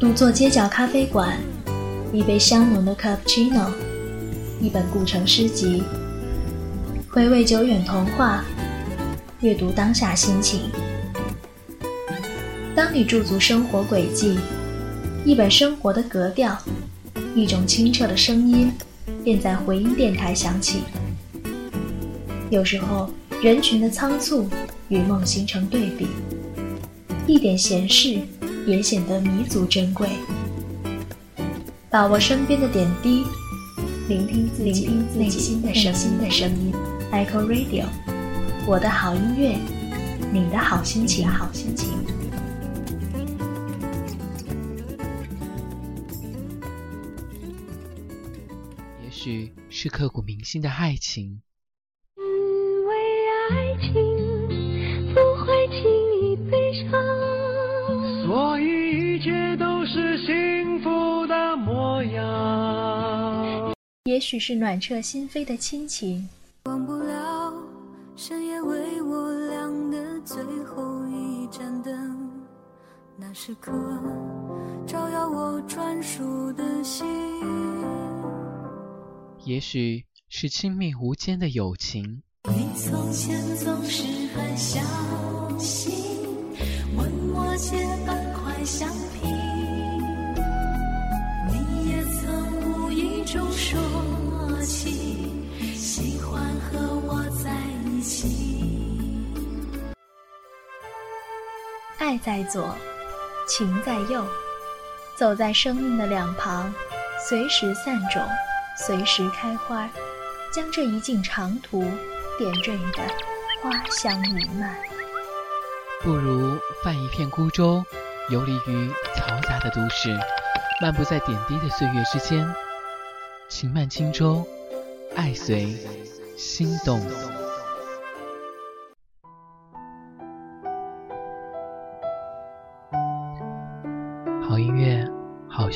独坐街角咖啡馆，一杯香浓的 cappuccino，一本古城诗集，回味久远童话，阅读当下心情。当你驻足生活轨迹，一本生活的格调，一种清澈的声音，便在回音电台响起。有时候，人群的仓促与梦形成对比，一点闲事也显得弥足珍贵。把握身边的点滴，聆听自己内心的声音。Echo Radio，我的好音乐，你的好心情。好心情。也许是刻骨铭心的爱情。因为爱情也许是暖彻心扉的亲情。忘不了深夜为我亮的最后一盏灯，那时刻照耀我专属的心。也许是亲密无间的友情。你从前总是很小心，问我借半块橡爱在左，情在右，走在生命的两旁，随时散种。随时开花，将这一径长途点缀的花香弥漫。不如泛一片孤舟，游离于嘈杂的都市，漫步在点滴的岁月之间。情漫轻舟，爱随心动。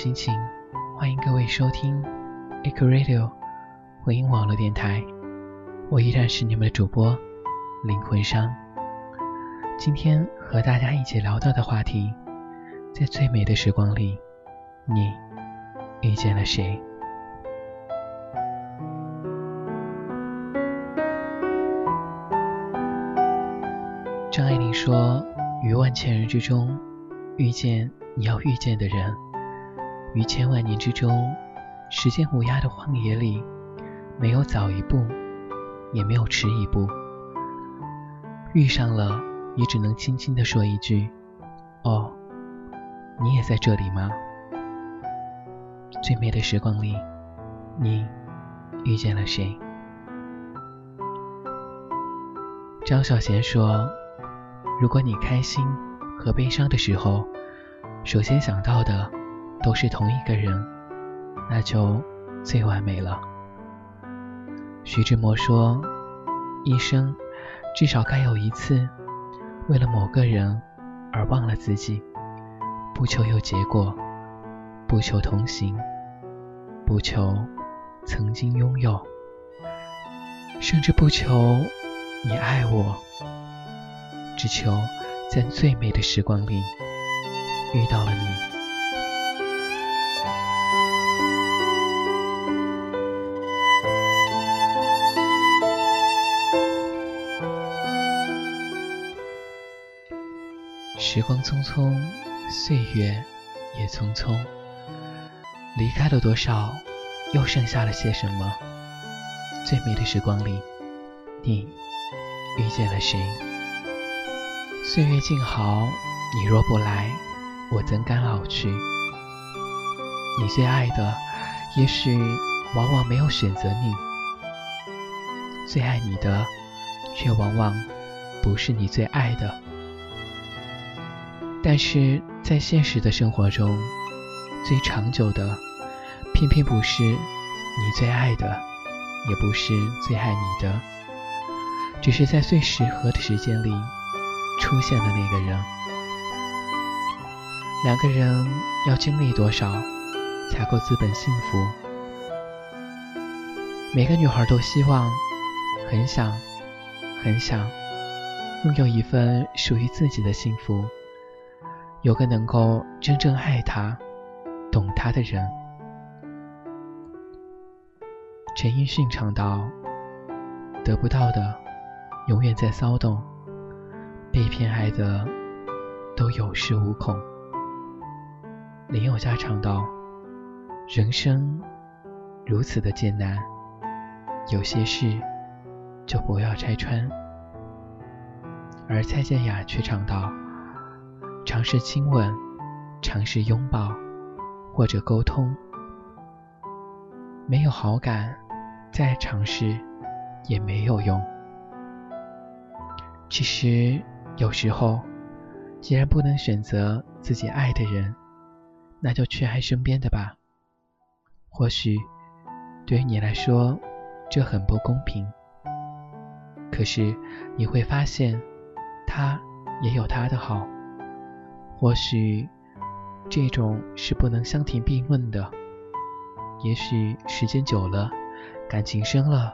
心情，欢迎各位收听。Eco Radio 回音网络电台，我依然是你们的主播灵魂商。今天和大家一起聊到的话题，在最美的时光里，你遇见了谁？张爱玲说：“于万千人之中，遇见你要遇见的人；于千万年之中。”时间无涯的荒野里，没有早一步，也没有迟一步。遇上了，也只能轻轻地说一句：“哦，你也在这里吗？”最美的时光里，你遇见了谁？张小娴说：“如果你开心和悲伤的时候，首先想到的都是同一个人。”那就最完美了。徐志摩说：“一生至少该有一次，为了某个人而忘了自己，不求有结果，不求同行，不求曾经拥有，甚至不求你爱我，只求在最美的时光里遇到了你。”时光匆匆，岁月也匆匆。离开了多少，又剩下了些什么？最美的时光里，你遇见了谁？岁月静好，你若不来，我怎敢老去？你最爱的，也许往往没有选择你；最爱你的，却往往不是你最爱的。但是在现实的生活中，最长久的，偏偏不是你最爱的，也不是最爱你的，只是在最适合的时间里出现的那个人。两个人要经历多少，才够资本幸福？每个女孩都希望，很想，很想，拥有一份属于自己的幸福。有个能够真正爱他、懂他的人。陈奕迅唱道：“得不到的，永远在骚动；被偏爱的，都有恃无恐。”林宥嘉唱道：“人生如此的艰难，有些事就不要拆穿。”而蔡健雅却唱道：“尝试亲吻，尝试拥抱，或者沟通，没有好感。”再尝试也没有用。其实有时候，既然不能选择自己爱的人，那就去爱身边的吧。或许对于你来说，这很不公平。可是你会发现，他也有他的好。或许这种是不能相提并论的。也许时间久了。感情深了，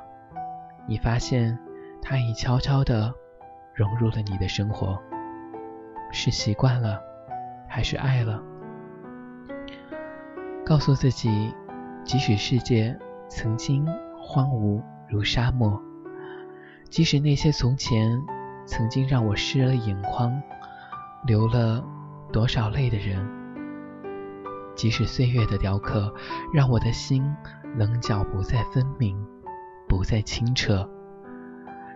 你发现他已悄悄地融入了你的生活，是习惯了，还是爱了？告诉自己，即使世界曾经荒芜如沙漠，即使那些从前曾经让我湿了眼眶、流了多少泪的人，即使岁月的雕刻让我的心。棱角不再分明，不再清澈。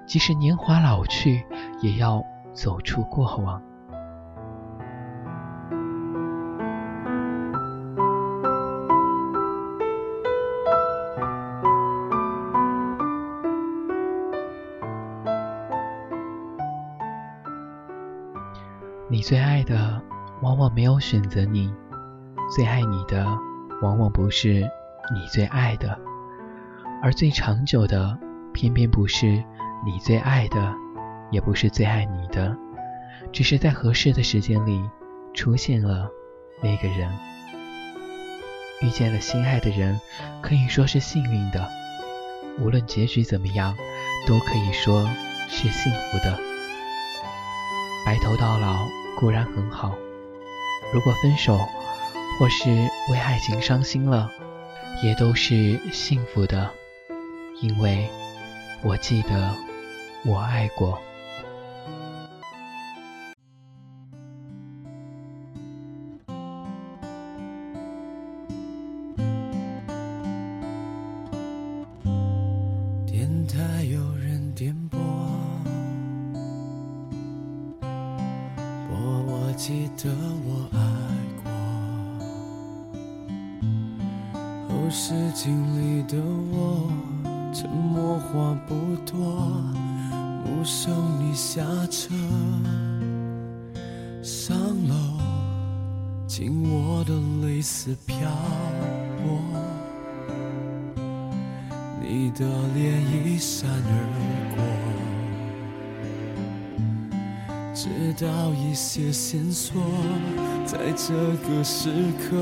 即使年华老去，也要走出过往。你最爱的，往往没有选择你；最爱你的，往往不是。你最爱的，而最长久的，偏偏不是你最爱的，也不是最爱你的，只是在合适的时间里出现了那个人，遇见了心爱的人，可以说是幸运的。无论结局怎么样，都可以说是幸福的。白头到老固然很好，如果分手或是为爱情伤心了。也都是幸福的，因为我记得我爱过。丝飘过，你的脸一闪而过，直到一些线索，在这个时刻。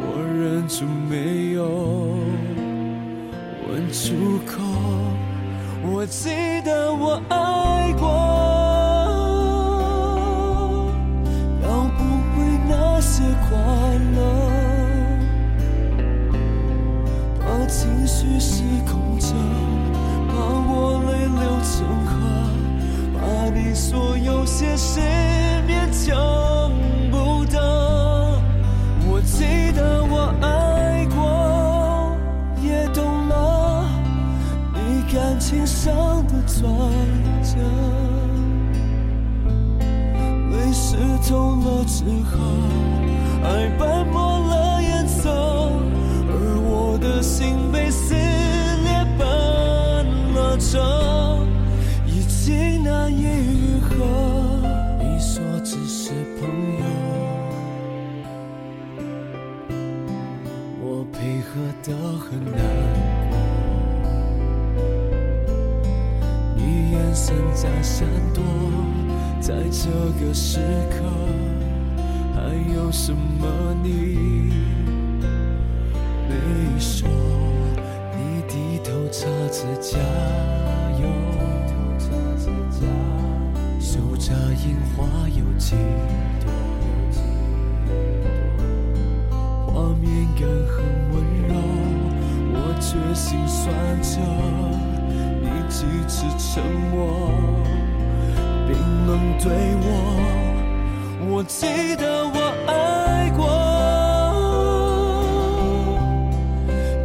我忍住没有问出口，我记得我爱我有些谁。你眼神在闪躲，在这个时刻，还有什么你没说？你低头擦指甲油，数着樱花有几朵？画面感很温柔却心酸着，你几次沉默，冰冷对我，我记得我爱过。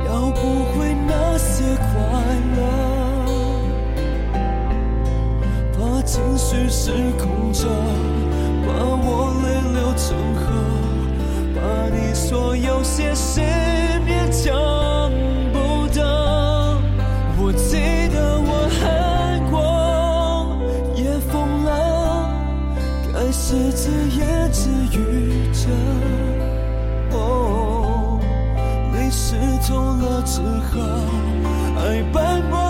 要不回那些快乐，把情绪失控着，把我泪流成河，把你所有些着。哦，泪湿透了纸盒，爱斑驳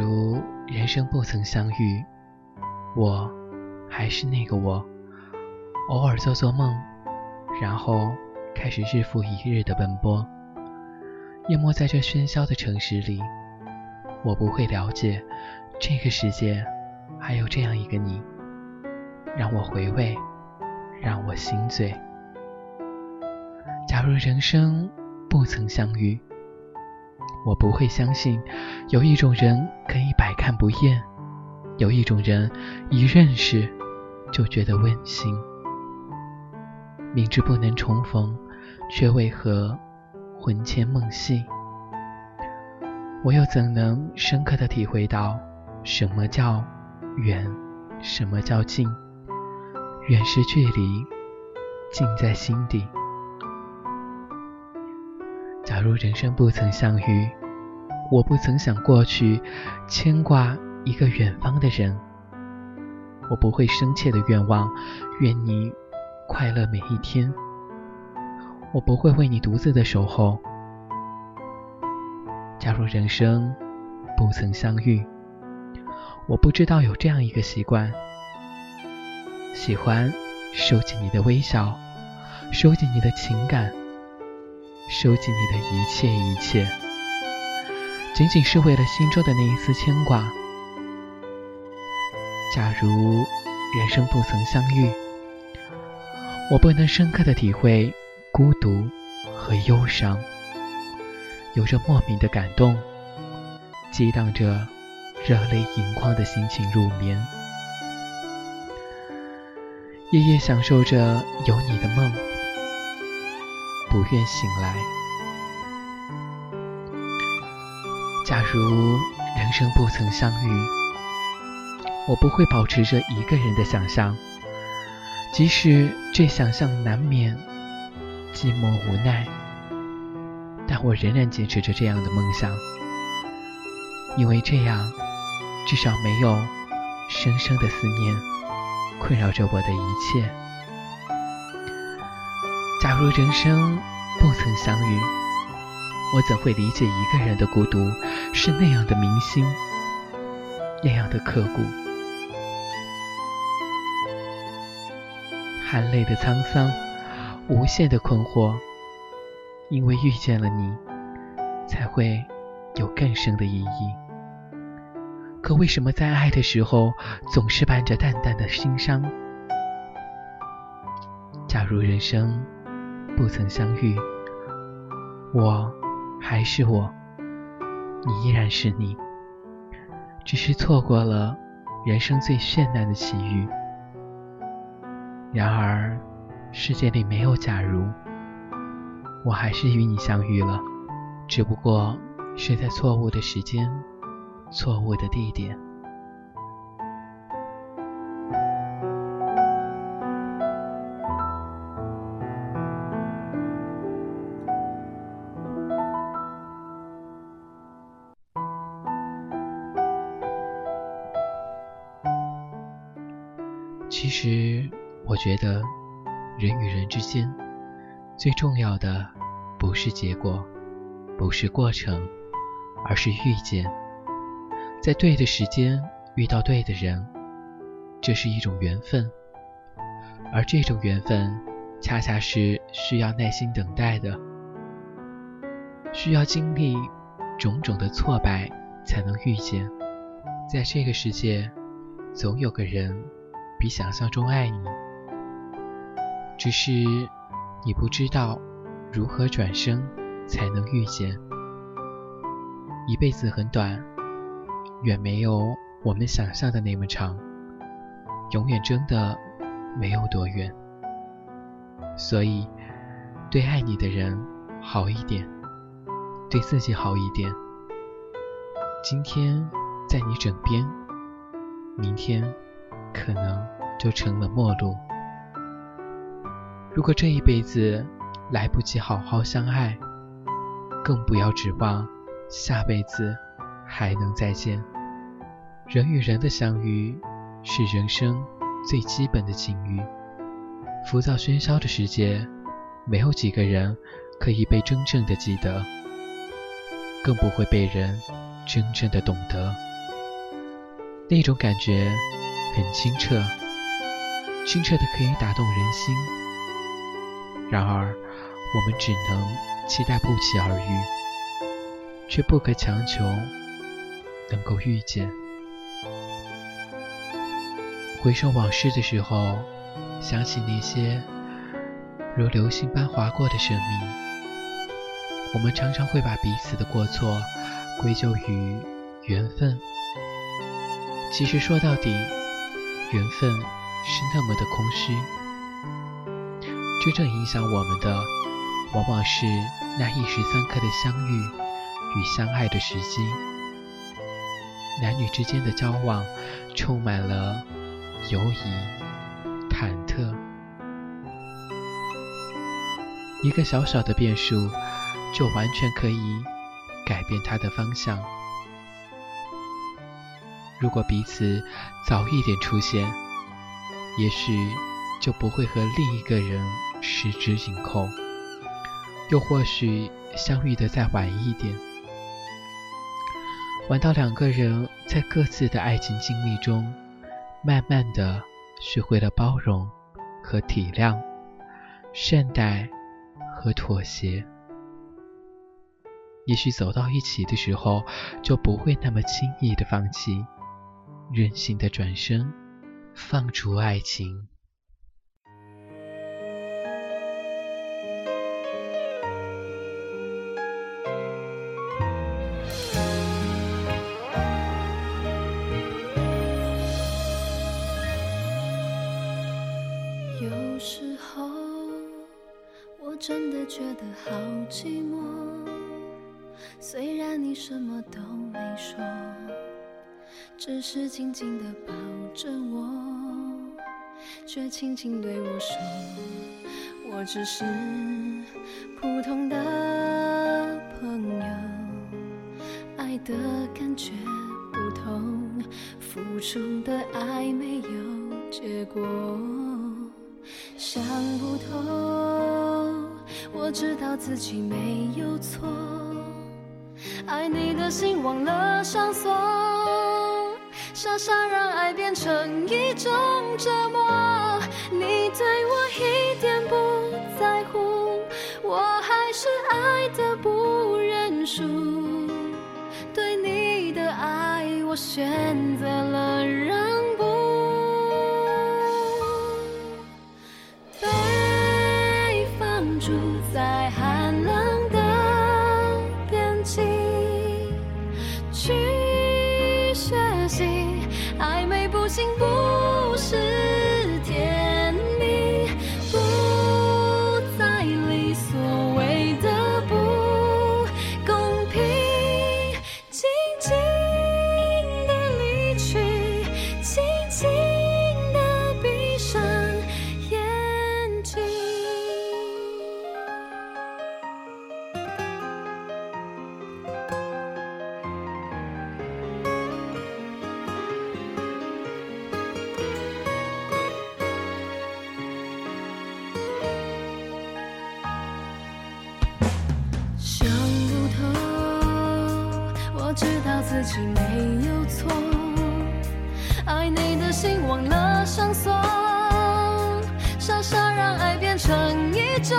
如人生不曾相遇，我还是那个我，偶尔做做梦，然后开始日复一日的奔波，淹没在这喧嚣的城市里。我不会了解这个世界还有这样一个你，让我回味，让我心醉。假如人生不曾相遇，我不会相信有一种人可以百看不厌，有一种人一认识就觉得温馨。明知不能重逢，却为何魂牵梦系？我又怎能深刻的体会到什么叫远，什么叫近？远是距离，近在心底。假如人生不曾相遇，我不曾想过去牵挂一个远方的人，我不会深切的愿望，愿你快乐每一天，我不会为你独自的守候。假如人生不曾相遇，我不知道有这样一个习惯，喜欢收集你的微笑，收集你的情感。收集你的一切一切，仅仅是为了心中的那一丝牵挂。假如人生不曾相遇，我不能深刻的体会孤独和忧伤，有着莫名的感动，激荡着热泪盈眶的心情入眠，夜夜享受着有你的梦。不愿醒来。假如人生不曾相遇，我不会保持着一个人的想象，即使这想象难免寂寞无奈，但我仍然坚持着这样的梦想，因为这样至少没有深深的思念困扰着我的一切。假如人生不曾相遇，我怎会理解一个人的孤独是那样的铭心，那样的刻骨？含泪的沧桑，无限的困惑，因为遇见了你，才会有更深的意义。可为什么在爱的时候，总是伴着淡淡的心伤？假如人生不曾相遇，我还是我，你依然是你，只是错过了人生最绚烂的奇遇。然而，世界里没有假如，我还是与你相遇了，只不过是在错误的时间、错误的地点。最重要的不是结果，不是过程，而是遇见。在对的时间遇到对的人，这是一种缘分。而这种缘分，恰恰是需要耐心等待的，需要经历种种的挫败才能遇见。在这个世界，总有个人比想象中爱你，只是你不知道如何转身才能遇见。一辈子很短，远没有我们想象的那么长，永远真的。没有多远，所以对爱你的人好一点，对自己好一点。今天在你枕边，明天可能就成了陌路。如果这一辈子来不及好好相爱，更不要指望下辈子还能再见。人与人的相遇是人生。最基本的境遇，浮躁喧嚣的世界，没有几个人可以被真正的记得，更不会被人真正的懂得。那种感觉很清澈，清澈的可以打动人心。然而，我们只能期待不期而遇，却不可强求能够遇见。回首往事的时候，想起那些如流星般划过的生命，我们常常会把彼此的过错归咎于缘分。其实说到底，缘分是那么的空虚。真正影响我们的，往往是那一时三刻的相遇与相爱的时机。男女之间的交往，充满了。犹疑、忐忑，一个小小的变数，就完全可以改变它的方向。如果彼此早一点出现，也许就不会和另一个人十指紧扣；又或许相遇的再晚一点，晚到两个人在各自的爱情经历中。慢慢的学会了包容和体谅，善待和妥协。也许走到一起的时候，就不会那么轻易的放弃，任性的转身，放逐爱情。真的觉得好寂寞，虽然你什么都没说，只是紧紧地抱着我，却轻轻对我说，我只是普通的朋友，爱的感觉不同，付出的爱没有结果，想不通。我知道自己没有错，爱你的心忘了上锁，傻傻让爱变成一种折磨。你对我一点不在乎，我还是爱的不认输。对你的爱，我选择了让。起没有错，爱你的心忘了上锁，傻傻让爱变成一种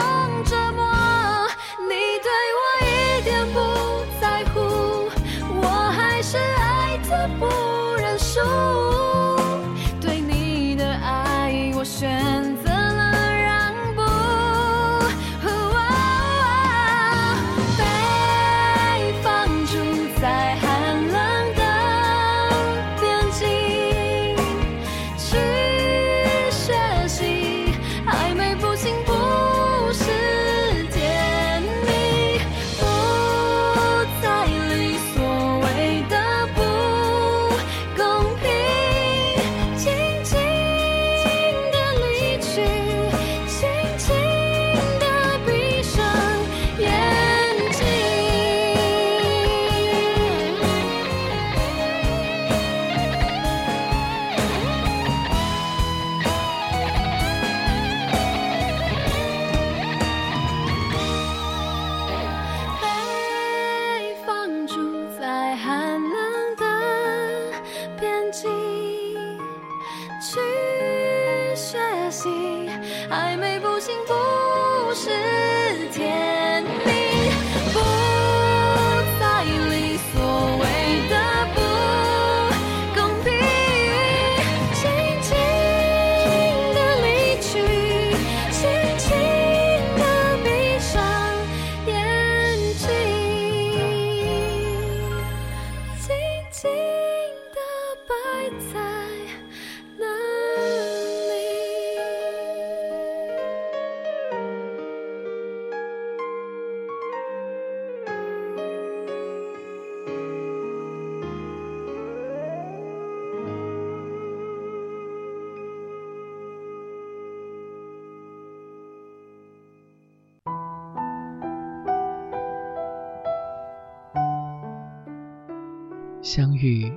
相遇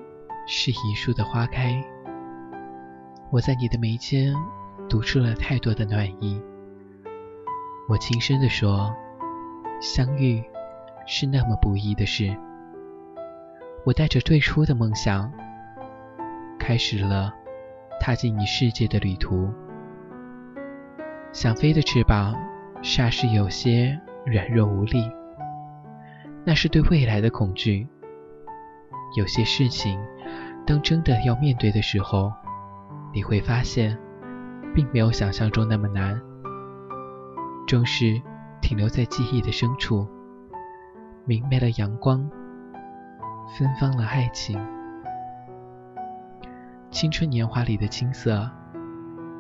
是一树的花开，我在你的眉间读出了太多的暖意。我轻声地说，相遇是那么不易的事。我带着最初的梦想，开始了踏进你世界的旅途。想飞的翅膀霎时有些软弱无力，那是对未来的恐惧。有些事情，当真的要面对的时候，你会发现，并没有想象中那么难。正是停留在记忆的深处，明媚了阳光，芬芳了爱情。青春年华里的青涩，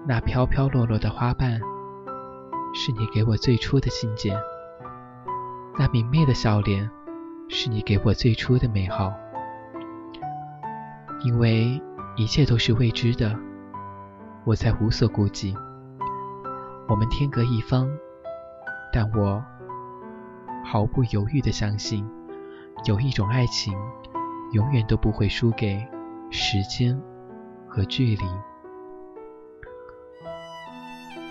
那飘飘落落的花瓣，是你给我最初的信件；那明媚的笑脸，是你给我最初的美好。因为一切都是未知的，我才无所顾忌。我们天隔一方，但我毫不犹豫地相信，有一种爱情，永远都不会输给时间和距离。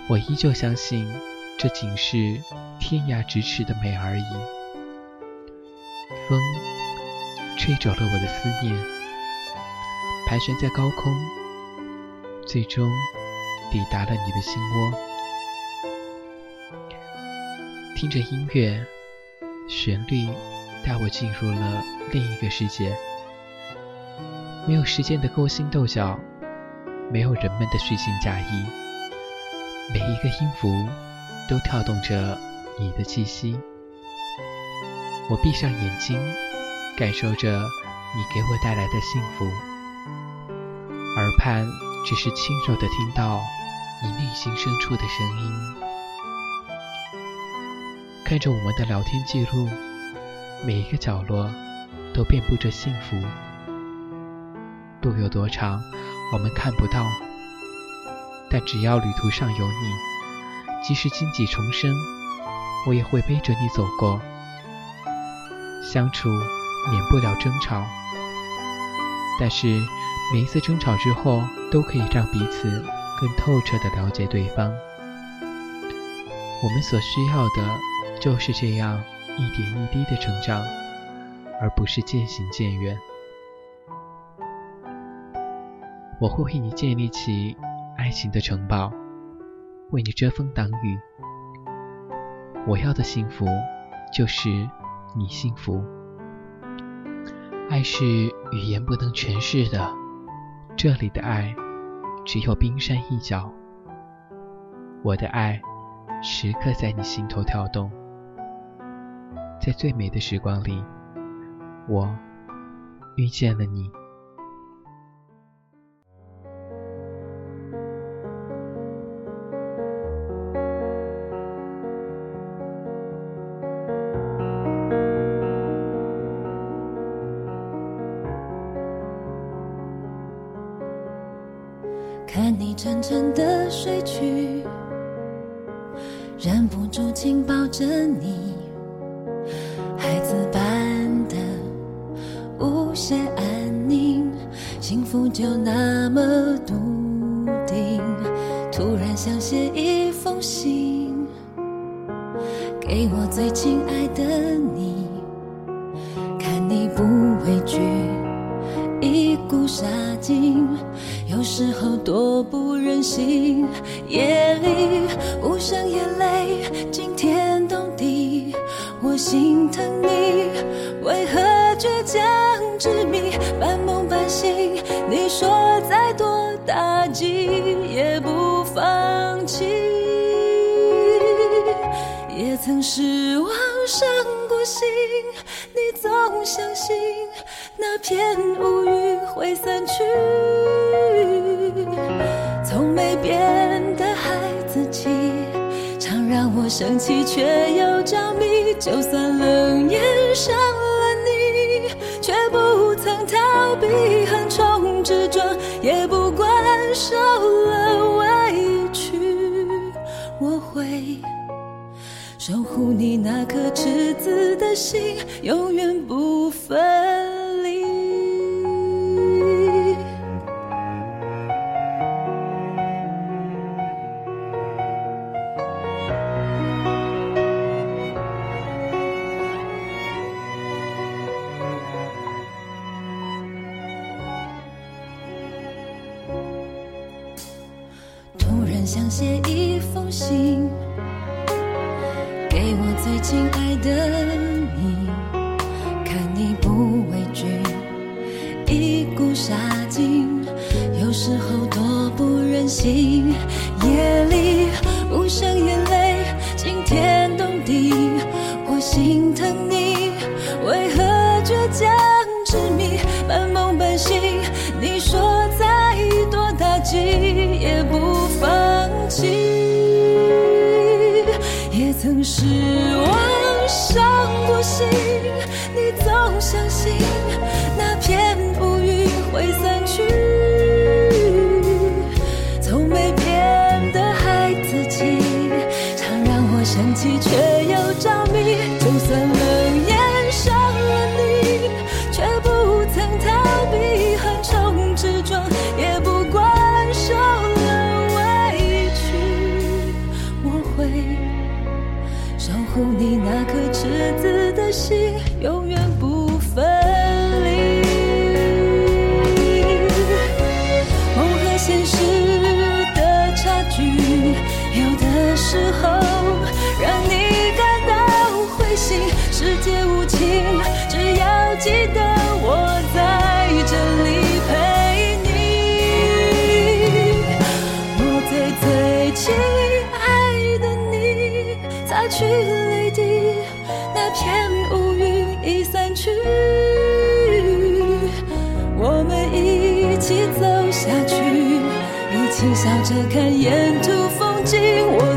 我依旧相信，这仅是天涯咫尺的美而已。风吹走了我的思念。盘旋在高空，最终抵达了你的心窝。听着音乐，旋律带我进入了另一个世界，没有时间的勾心斗角，没有人们的虚情假意，每一个音符都跳动着你的气息。我闭上眼睛，感受着你给我带来的幸福。耳畔只是轻柔的听到你内心深处的声音，看着我们的聊天记录，每一个角落都遍布着幸福。路有多长，我们看不到，但只要旅途上有你，即使荆棘丛生，我也会背着你走过。相处免不了争吵，但是。每一次争吵之后都可以让彼此更透彻的了解对方。我们所需要的就是这样一点一滴的成长而不是渐行渐远。我会为你建立起爱情的城堡为你遮风挡雨。我要的幸福就是你幸福。爱是语言不能诠释的这里的爱只有冰山一角。我的爱时刻在你心头跳动。在最美的时光里我遇见了你。心疼你为何倔强执迷半梦半醒你说再多打击也不放弃。也曾失望伤过心你总相信那片乌云会散去。我生气却又着迷就算冷眼伤了你却不曾逃避横冲直撞也不管受了委屈。我会守护你那颗赤子的心永远不分。下去一起笑着看沿途风景我